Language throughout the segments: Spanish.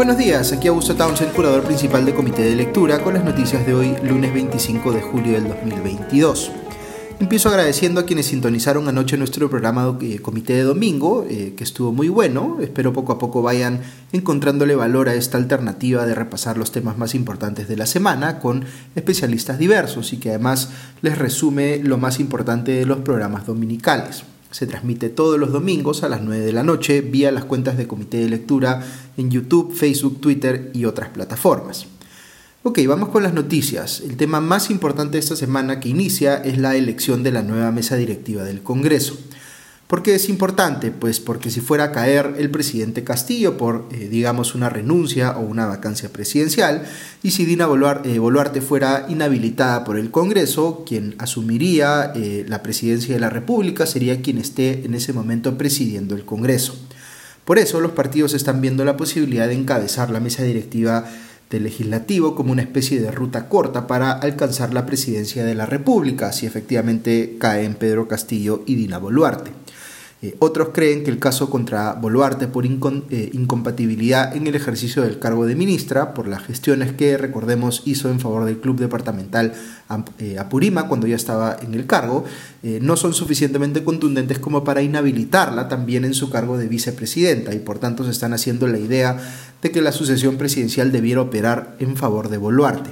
Buenos días, aquí Augusto Townsend, curador principal del Comité de Lectura, con las noticias de hoy, lunes 25 de julio del 2022. Empiezo agradeciendo a quienes sintonizaron anoche nuestro programa eh, Comité de Domingo, eh, que estuvo muy bueno. Espero poco a poco vayan encontrándole valor a esta alternativa de repasar los temas más importantes de la semana con especialistas diversos y que además les resume lo más importante de los programas dominicales. Se transmite todos los domingos a las 9 de la noche vía las cuentas de Comité de Lectura en YouTube, Facebook, Twitter y otras plataformas. Ok, vamos con las noticias. El tema más importante de esta semana que inicia es la elección de la nueva mesa directiva del Congreso. ¿Por qué es importante? Pues porque si fuera a caer el presidente Castillo por, eh, digamos, una renuncia o una vacancia presidencial, y si Dina eh, Boluarte fuera inhabilitada por el Congreso, quien asumiría eh, la presidencia de la República sería quien esté en ese momento presidiendo el Congreso. Por eso los partidos están viendo la posibilidad de encabezar la mesa directiva del legislativo como una especie de ruta corta para alcanzar la presidencia de la República, si efectivamente caen Pedro Castillo y Dina Boluarte. Eh, otros creen que el caso contra Boluarte por eh, incompatibilidad en el ejercicio del cargo de ministra, por las gestiones que, recordemos, hizo en favor del club departamental eh, Apurima cuando ya estaba en el cargo, no son suficientemente contundentes como para inhabilitarla también en su cargo de vicepresidenta y por tanto se están haciendo la idea de que la sucesión presidencial debiera operar en favor de Boluarte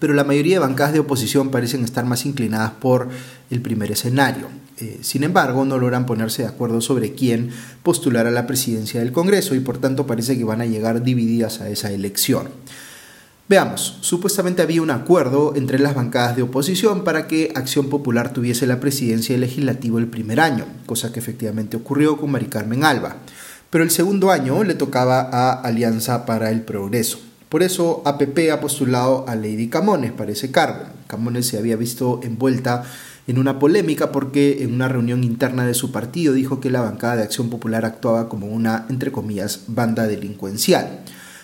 pero la mayoría de bancadas de oposición parecen estar más inclinadas por el primer escenario. Eh, sin embargo, no logran ponerse de acuerdo sobre quién postular a la presidencia del Congreso y por tanto parece que van a llegar divididas a esa elección. Veamos, supuestamente había un acuerdo entre las bancadas de oposición para que Acción Popular tuviese la presidencia del legislativo el primer año, cosa que efectivamente ocurrió con Mari Carmen Alba. Pero el segundo año le tocaba a Alianza para el Progreso. Por eso APP ha postulado a Lady Camones para ese cargo. Camones se había visto envuelta en una polémica porque en una reunión interna de su partido dijo que la bancada de Acción Popular actuaba como una, entre comillas, banda delincuencial.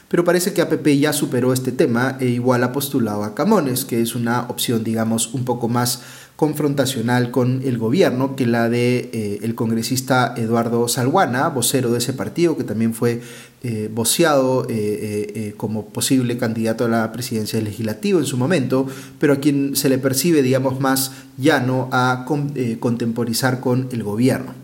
Pero parece que APP ya superó este tema e igual ha postulado a Camones, que es una opción, digamos, un poco más confrontacional con el gobierno que la de eh, el congresista Eduardo Salguana, vocero de ese partido, que también fue eh, voceado eh, como posible candidato a la presidencia del legislativo en su momento, pero a quien se le percibe, digamos, más llano a contemporizar con el gobierno.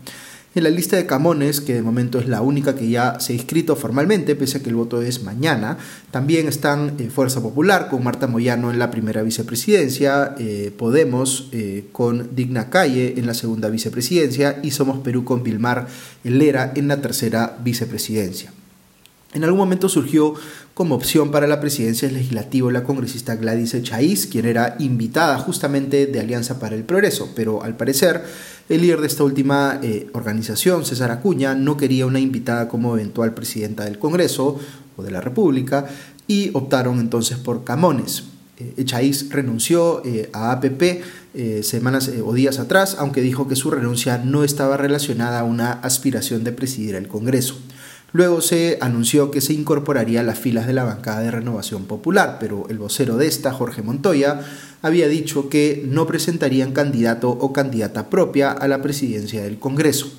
En la lista de Camones, que de momento es la única que ya se ha inscrito formalmente, pese a que el voto es mañana, también están eh, Fuerza Popular con Marta Moyano en la primera vicepresidencia, eh, Podemos eh, con Digna Calle en la segunda vicepresidencia y Somos Perú con Vilmar Lera en la tercera vicepresidencia. En algún momento surgió como opción para la presidencia legislativa la congresista Gladys Echaíz, quien era invitada justamente de Alianza para el Progreso, pero al parecer el líder de esta última eh, organización, César Acuña, no quería una invitada como eventual presidenta del Congreso o de la República y optaron entonces por Camones. Eh, Echaíz renunció eh, a APP semanas o días atrás, aunque dijo que su renuncia no estaba relacionada a una aspiración de presidir el Congreso. Luego se anunció que se incorporaría a las filas de la bancada de Renovación Popular, pero el vocero de esta, Jorge Montoya, había dicho que no presentarían candidato o candidata propia a la presidencia del Congreso.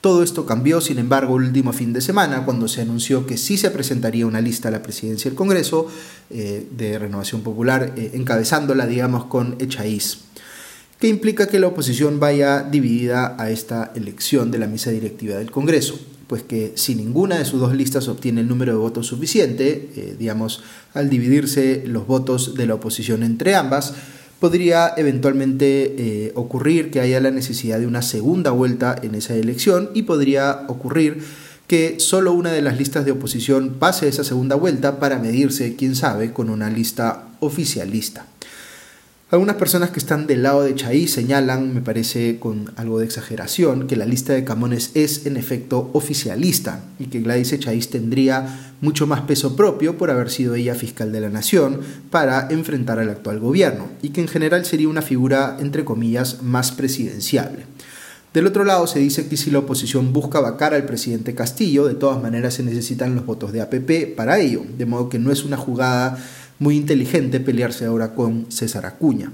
Todo esto cambió, sin embargo, el último fin de semana, cuando se anunció que sí se presentaría una lista a la presidencia del Congreso eh, de Renovación Popular, eh, encabezándola, digamos, con Echaíz, que implica que la oposición vaya dividida a esta elección de la mesa directiva del Congreso pues que si ninguna de sus dos listas obtiene el número de votos suficiente, eh, digamos, al dividirse los votos de la oposición entre ambas, podría eventualmente eh, ocurrir que haya la necesidad de una segunda vuelta en esa elección y podría ocurrir que solo una de las listas de oposición pase esa segunda vuelta para medirse, quién sabe, con una lista oficialista. Algunas personas que están del lado de Chaí señalan, me parece con algo de exageración, que la lista de Camones es en efecto oficialista y que Gladys Echaíz tendría mucho más peso propio por haber sido ella fiscal de la nación para enfrentar al actual gobierno y que en general sería una figura, entre comillas, más presidenciable. Del otro lado se dice que si la oposición busca vacar al presidente Castillo, de todas maneras se necesitan los votos de APP para ello, de modo que no es una jugada muy inteligente pelearse ahora con César Acuña.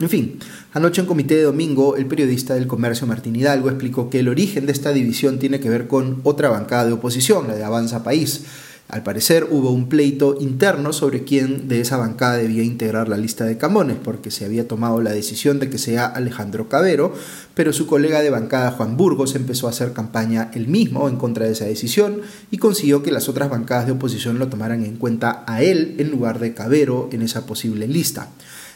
En fin, anoche en comité de domingo, el periodista del comercio Martín Hidalgo explicó que el origen de esta división tiene que ver con otra bancada de oposición, la de Avanza País, Al parecer hubo un pleito interno sobre quién de esa bancada debía integrar la lista de Camones, porque se había tomado la decisión de que sea Alejandro Cabero, pero su colega de bancada Juan Burgos empezó a hacer campaña él mismo en contra de esa decisión y consiguió que las otras bancadas de oposición lo tomaran en cuenta a él en lugar de Cabero en esa posible lista.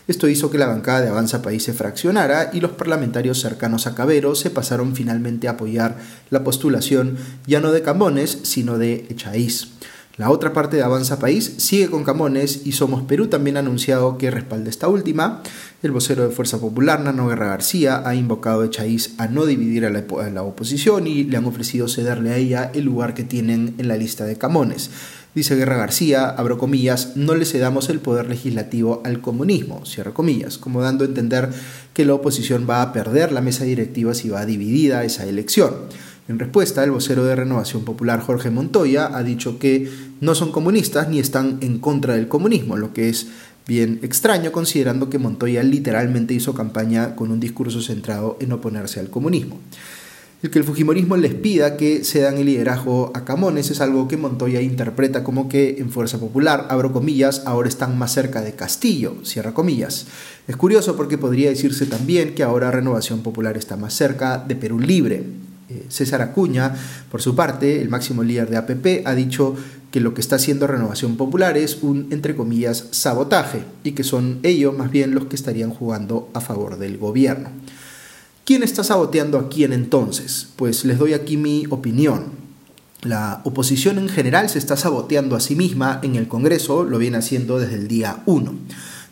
Esto hizo que la bancada de Avanza País se fraccionara y los parlamentarios cercanos a Cabero se pasaron finalmente a apoyar la postulación ya no de Camones, sino de Echaíz. La otra parte de Avanza País sigue con Camones y Somos Perú también ha anunciado que respalda esta última. El vocero de Fuerza Popular, Nano Guerra García, ha invocado a Echaíz a no dividir a la, a la oposición y le han ofrecido cederle a ella el lugar que tienen en la lista de Camones. Dice Guerra García, abro comillas, no le cedamos el poder legislativo al comunismo, cierro comillas, como dando a entender que la oposición va a perder la mesa directiva si va dividida esa elección. En respuesta, el vocero de Renovación Popular Jorge Montoya ha dicho que no son comunistas ni están en contra del comunismo, lo que es bien extraño considerando que Montoya literalmente hizo campaña con un discurso centrado en oponerse al comunismo. El que el Fujimorismo les pida que cedan el liderazgo a Camones es algo que Montoya interpreta como que en Fuerza Popular, abro comillas, ahora están más cerca de Castillo, cierra comillas. Es curioso porque podría decirse también que ahora Renovación Popular está más cerca de Perú Libre, César Acuña, por su parte, el máximo líder de APP, ha dicho que lo que está haciendo Renovación Popular es un, entre comillas, sabotaje y que son ellos más bien los que estarían jugando a favor del gobierno. ¿Quién está saboteando a quién entonces? Pues les doy aquí mi opinión. La oposición en general se está saboteando a sí misma en el Congreso, lo viene haciendo desde el día 1.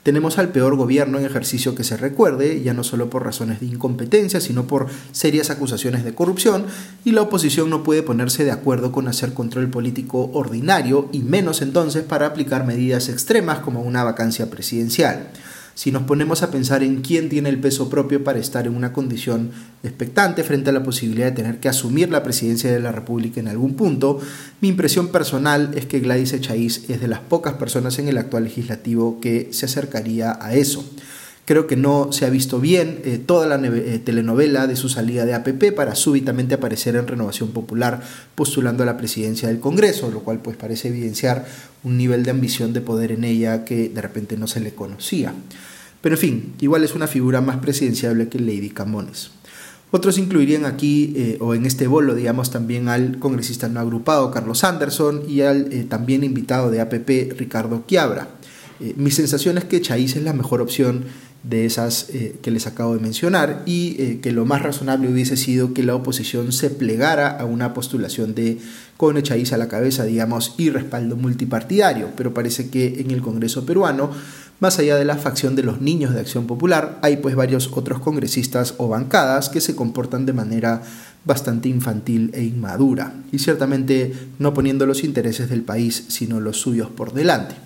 Tenemos al peor gobierno en ejercicio que se recuerde, ya no solo por razones de incompetencia, sino por serias acusaciones de corrupción, y la oposición no puede ponerse de acuerdo con hacer control político ordinario, y menos entonces para aplicar medidas extremas como una vacancia presidencial si nos ponemos a pensar en quién tiene el peso propio para estar en una condición expectante frente a la posibilidad de tener que asumir la presidencia de la República en algún punto, mi impresión personal es que Gladys Echaíz es de las pocas personas en el actual legislativo que se acercaría a eso. Creo que no se ha visto bien eh, toda la eh, telenovela de su salida de APP para súbitamente aparecer en Renovación Popular postulando a la presidencia del Congreso, lo cual pues parece evidenciar un nivel de ambición de poder en ella que de repente no se le conocía. Pero en fin, igual es una figura más presidenciable que Lady Camones. Otros incluirían aquí, eh, o en este bolo, digamos, también al congresista no agrupado Carlos Anderson y al también invitado de APP Ricardo Quiabra. mi sensación es que Chaiz es la mejor opción de esas eh, que les acabo de mencionar y eh, que lo más razonable hubiese sido que la oposición se plegara a una postulación de con Echaíz a la cabeza, digamos, y respaldo multipartidario, pero parece que en el Congreso peruano, más allá de la facción de los niños de Acción Popular, hay pues varios otros congresistas o bancadas que se comportan de manera bastante infantil e inmadura, y ciertamente no poniendo los intereses del país, sino los suyos por delante.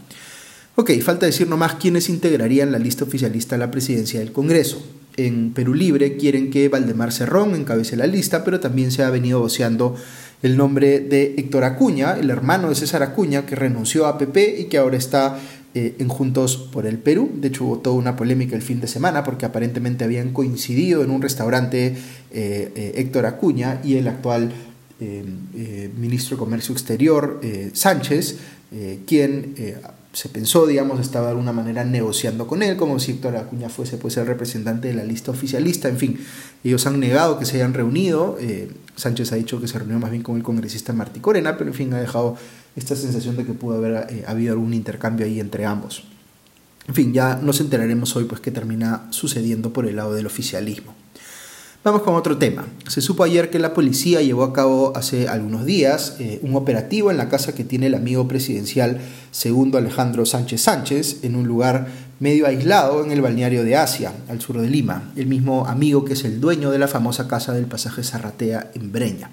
Ok, falta decir nomás quiénes integrarían la lista oficialista a la presidencia del Congreso. En Perú Libre quieren que Valdemar Cerrón encabece la lista, pero también se ha venido voceando el nombre de Héctor Acuña, el hermano de César Acuña, que renunció a APP y que ahora está eh, en Juntos por el Perú. De hecho, hubo toda una polémica el fin de semana porque aparentemente habían coincidido en un restaurante eh, eh, Héctor Acuña y el actual ministro de Comercio Exterior, Sánchez, quien se pensó, digamos, estaba de alguna manera negociando con él, como si Héctor Acuña fuese pues, el representante de la lista oficialista. En fin, ellos han negado que se hayan reunido. Eh, Sánchez ha dicho que se reunió más bien con el congresista Martí Corena, pero en fin, ha dejado esta sensación de que pudo haber eh, habido algún intercambio ahí entre ambos. En fin, ya nos enteraremos hoy pues qué termina sucediendo por el lado del oficialismo. Vamos con otro tema. Se supo ayer que la policía llevó a cabo hace algunos días eh, un operativo en la casa que tiene el amigo presidencial segundo Alejandro Sánchez Sánchez, en un lugar medio aislado en el balneario de Asia, al sur de Lima, el mismo amigo que es el dueño de la famosa casa del pasaje Zarratea en Breña.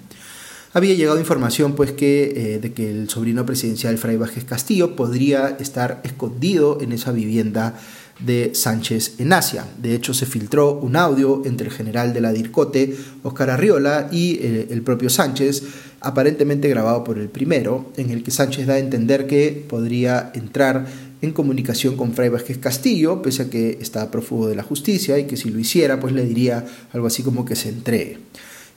Había llegado información pues que, eh, de que el sobrino presidencial Fray Vázquez Castillo podría estar escondido en esa vivienda de Sánchez en Asia. De hecho, se filtró un audio entre el general de la DIRCOTE, Oscar Arriola, y eh, el propio Sánchez, aparentemente grabado por el primero, en el que Sánchez da a entender que podría entrar en comunicación con Fray Vázquez Castillo, pese a que está prófugo de la justicia y que si lo hiciera, pues le diría algo así como que se entregue.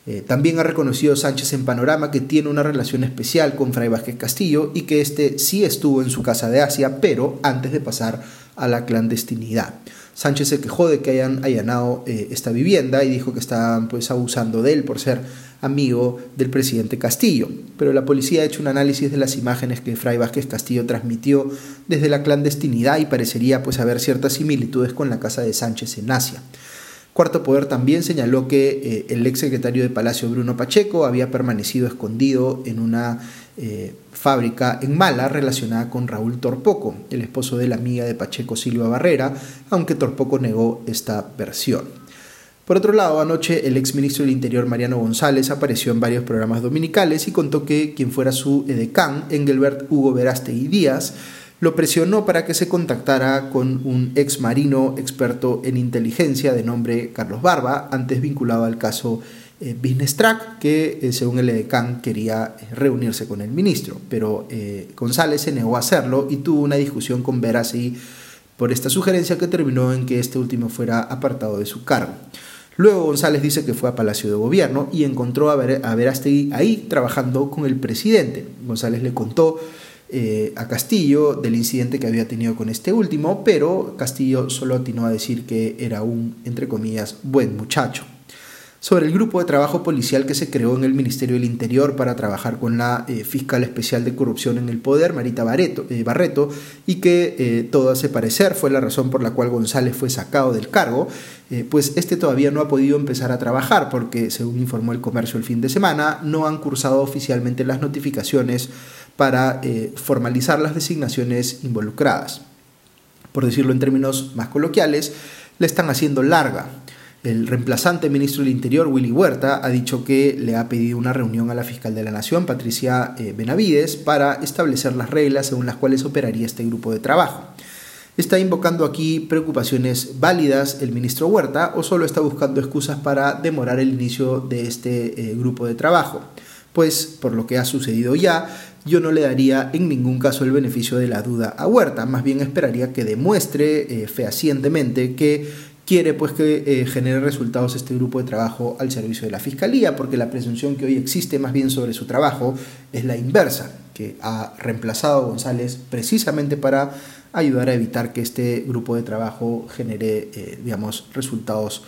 Eh, también ha reconocido Sánchez en Panorama que tiene una relación especial con Fray Vázquez Castillo y que este sí estuvo en su casa de Asia, pero antes de pasar a la clandestinidad. Sánchez se quejó de que hayan allanado eh, esta vivienda y dijo que estaban pues abusando de él por ser amigo del presidente Castillo. Pero la policía ha hecho un análisis de las imágenes que Fray Vázquez Castillo transmitió desde la clandestinidad y parecería pues haber ciertas similitudes con la casa de Sánchez en Asia. Cuarto Poder también señaló que eh, el ex secretario de Palacio Bruno Pacheco había permanecido escondido en una eh, fábrica en Mala relacionada con Raúl Torpoco, el esposo de la amiga de Pacheco Silva Barrera, aunque Torpoco negó esta versión. Por otro lado, anoche el ex ministro del Interior Mariano González apareció en varios programas dominicales y contó que quien fuera su edecán, Engelbert Hugo y Díaz, lo presionó para que se contactara con un ex marino experto en inteligencia de nombre Carlos Barba, antes vinculado al caso eh, Business Track, que eh, según el EDECAN quería eh, reunirse con el ministro, pero González se negó a hacerlo y tuvo una discusión con Verassi por esta sugerencia que terminó en que este último fuera apartado de su cargo. Luego González dice que fue a Palacio de Gobierno y encontró a, Ver a ahí trabajando con el presidente. González le contó eh, a Castillo del incidente que había tenido con este último, pero Castillo solo atinó a decir que era un, entre comillas, buen muchacho. Sobre el grupo de trabajo policial que se creó en el Ministerio del Interior para trabajar con la eh, fiscal especial de corrupción en el poder, Marita eh, Barreto, y que todo hace parecer fue la razón por la cual González fue sacado del cargo, pues este todavía no ha podido empezar a trabajar porque, según informó el comercio el fin de semana, no han cursado oficialmente las notificaciones para eh, formalizar las designaciones involucradas. Por decirlo en términos más coloquiales, le están haciendo larga. El reemplazante ministro del Interior, Willy Huerta, ha dicho que le ha pedido una reunión a la fiscal de la Nación, Patricia eh, Benavides, para establecer las reglas según las cuales operaría este grupo de trabajo. ¿Está invocando aquí preocupaciones válidas el ministro Huerta o solo está buscando excusas para demorar el inicio de este eh, grupo de trabajo? Pues por lo que ha sucedido ya, yo no le daría en ningún caso el beneficio de la duda a Huerta, más bien esperaría que demuestre eh, fehacientemente que quiere pues que eh, genere resultados este grupo de trabajo al servicio de la Fiscalía, porque la presunción que hoy existe más bien sobre su trabajo es la inversa, que ha reemplazado a González precisamente para ayudar a evitar que este grupo de trabajo genere, eh, digamos, resultados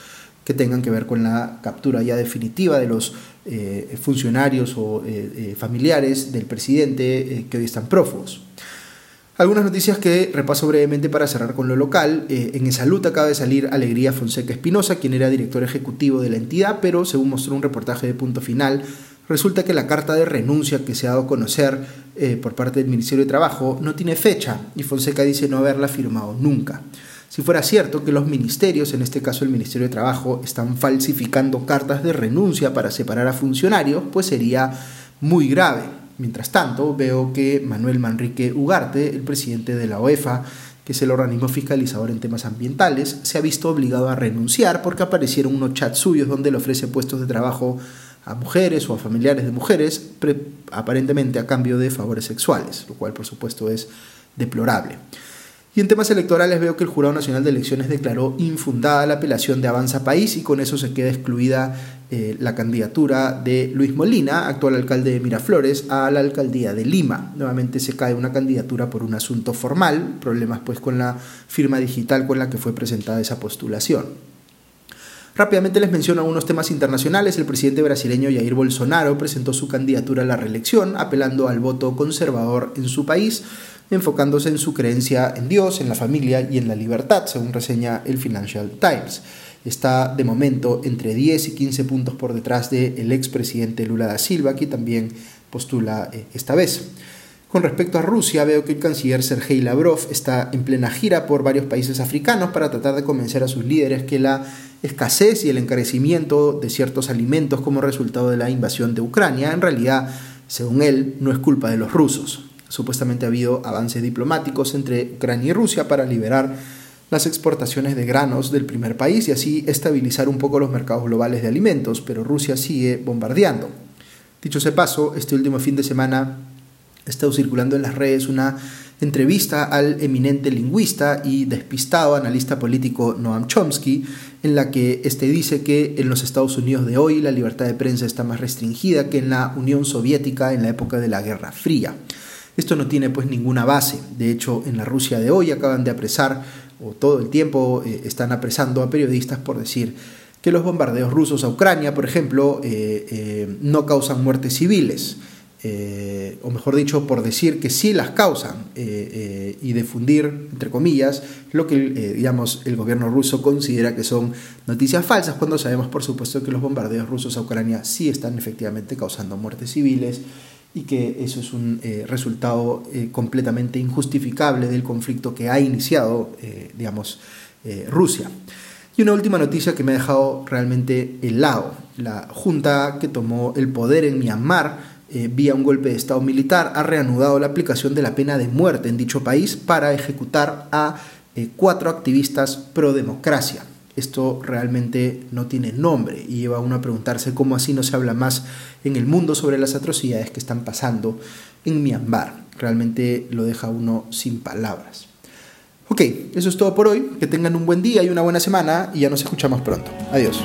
que tengan que ver con la captura ya definitiva de los eh, funcionarios o familiares del presidente que hoy están prófugos. Algunas noticias que repaso brevemente para cerrar con lo local. en salud acaba de salir Alegría Fonseca Espinosa, quien era director ejecutivo de la entidad, pero según mostró un reportaje de punto final, resulta que la carta de renuncia que se ha dado a conocer por parte del Ministerio de Trabajo no tiene fecha y Fonseca dice no haberla firmado nunca. Si fuera cierto que los ministerios, en este caso el Ministerio de Trabajo, están falsificando cartas de renuncia para separar a funcionarios, pues sería muy grave. Mientras tanto, veo que Manuel Manrique Ugarte, el presidente de la OEFA, que es el organismo fiscalizador en temas ambientales, se ha visto obligado a renunciar porque aparecieron unos chats suyos donde le ofrece puestos de trabajo a mujeres o a familiares de mujeres, aparentemente a cambio de favores sexuales, lo cual por supuesto es deplorable. Y en temas electorales veo que el Jurado Nacional de Elecciones declaró infundada la apelación de Avanza País y con eso se queda excluida eh, la candidatura de Luis Molina, actual alcalde de Miraflores, a la alcaldía de Lima. Nuevamente se cae una candidatura por un asunto formal, problemas pues con la firma digital con la que fue presentada esa postulación. Rápidamente les menciono algunos temas internacionales. El presidente brasileño Jair Bolsonaro presentó su candidatura a la reelección, apelando al voto conservador en su país enfocándose en su creencia en Dios, en la familia y en la libertad, según reseña el Financial Times. Está de momento entre 10 y 15 puntos por detrás del expresidente Lula da Silva, que también postula eh, esta vez. Con respecto a Rusia, veo que el canciller Sergei Lavrov está en plena gira por varios países africanos para tratar de convencer a sus líderes que la escasez y el encarecimiento de ciertos alimentos como resultado de la invasión de Ucrania, en realidad, según él, no es culpa de los rusos. Supuestamente ha habido avances diplomáticos entre Ucrania y Rusia para liberar las exportaciones de granos del primer país y así estabilizar un poco los mercados globales de alimentos, pero Rusia sigue bombardeando. Dicho ese paso, este último fin de semana ha estado circulando en las redes una entrevista al eminente lingüista y despistado analista político Noam Chomsky, en la que este dice que en los Estados Unidos de hoy la libertad de prensa está más restringida que en la Unión Soviética en la época de la Guerra Fría. Esto no tiene pues ninguna base. De hecho, en la Rusia de hoy acaban de apresar, o todo el tiempo eh, están apresando a periodistas por decir que los bombardeos rusos a Ucrania, por ejemplo, eh, eh, no causan muertes civiles. O mejor dicho, por decir que sí las causan y difundir, entre comillas, lo que digamos, el gobierno ruso considera que son noticias falsas, cuando sabemos, por supuesto, que los bombardeos rusos a Ucrania sí están efectivamente causando muertes civiles y que eso es un resultado completamente injustificable del conflicto que ha iniciado, digamos, Rusia. Y una última noticia que me ha dejado realmente helado. La junta que tomó el poder en Myanmar eh, vía un golpe de Estado militar ha reanudado la aplicación de la pena de muerte en dicho país para ejecutar a eh, cuatro activistas pro democracia. Esto realmente no tiene nombre y lleva a uno a preguntarse cómo así no se habla más en el mundo sobre las atrocidades que están pasando en Myanmar. Realmente lo deja uno sin palabras. Ok, eso es todo por hoy. Que tengan un buen día y una buena semana y ya nos escuchamos pronto. Adiós.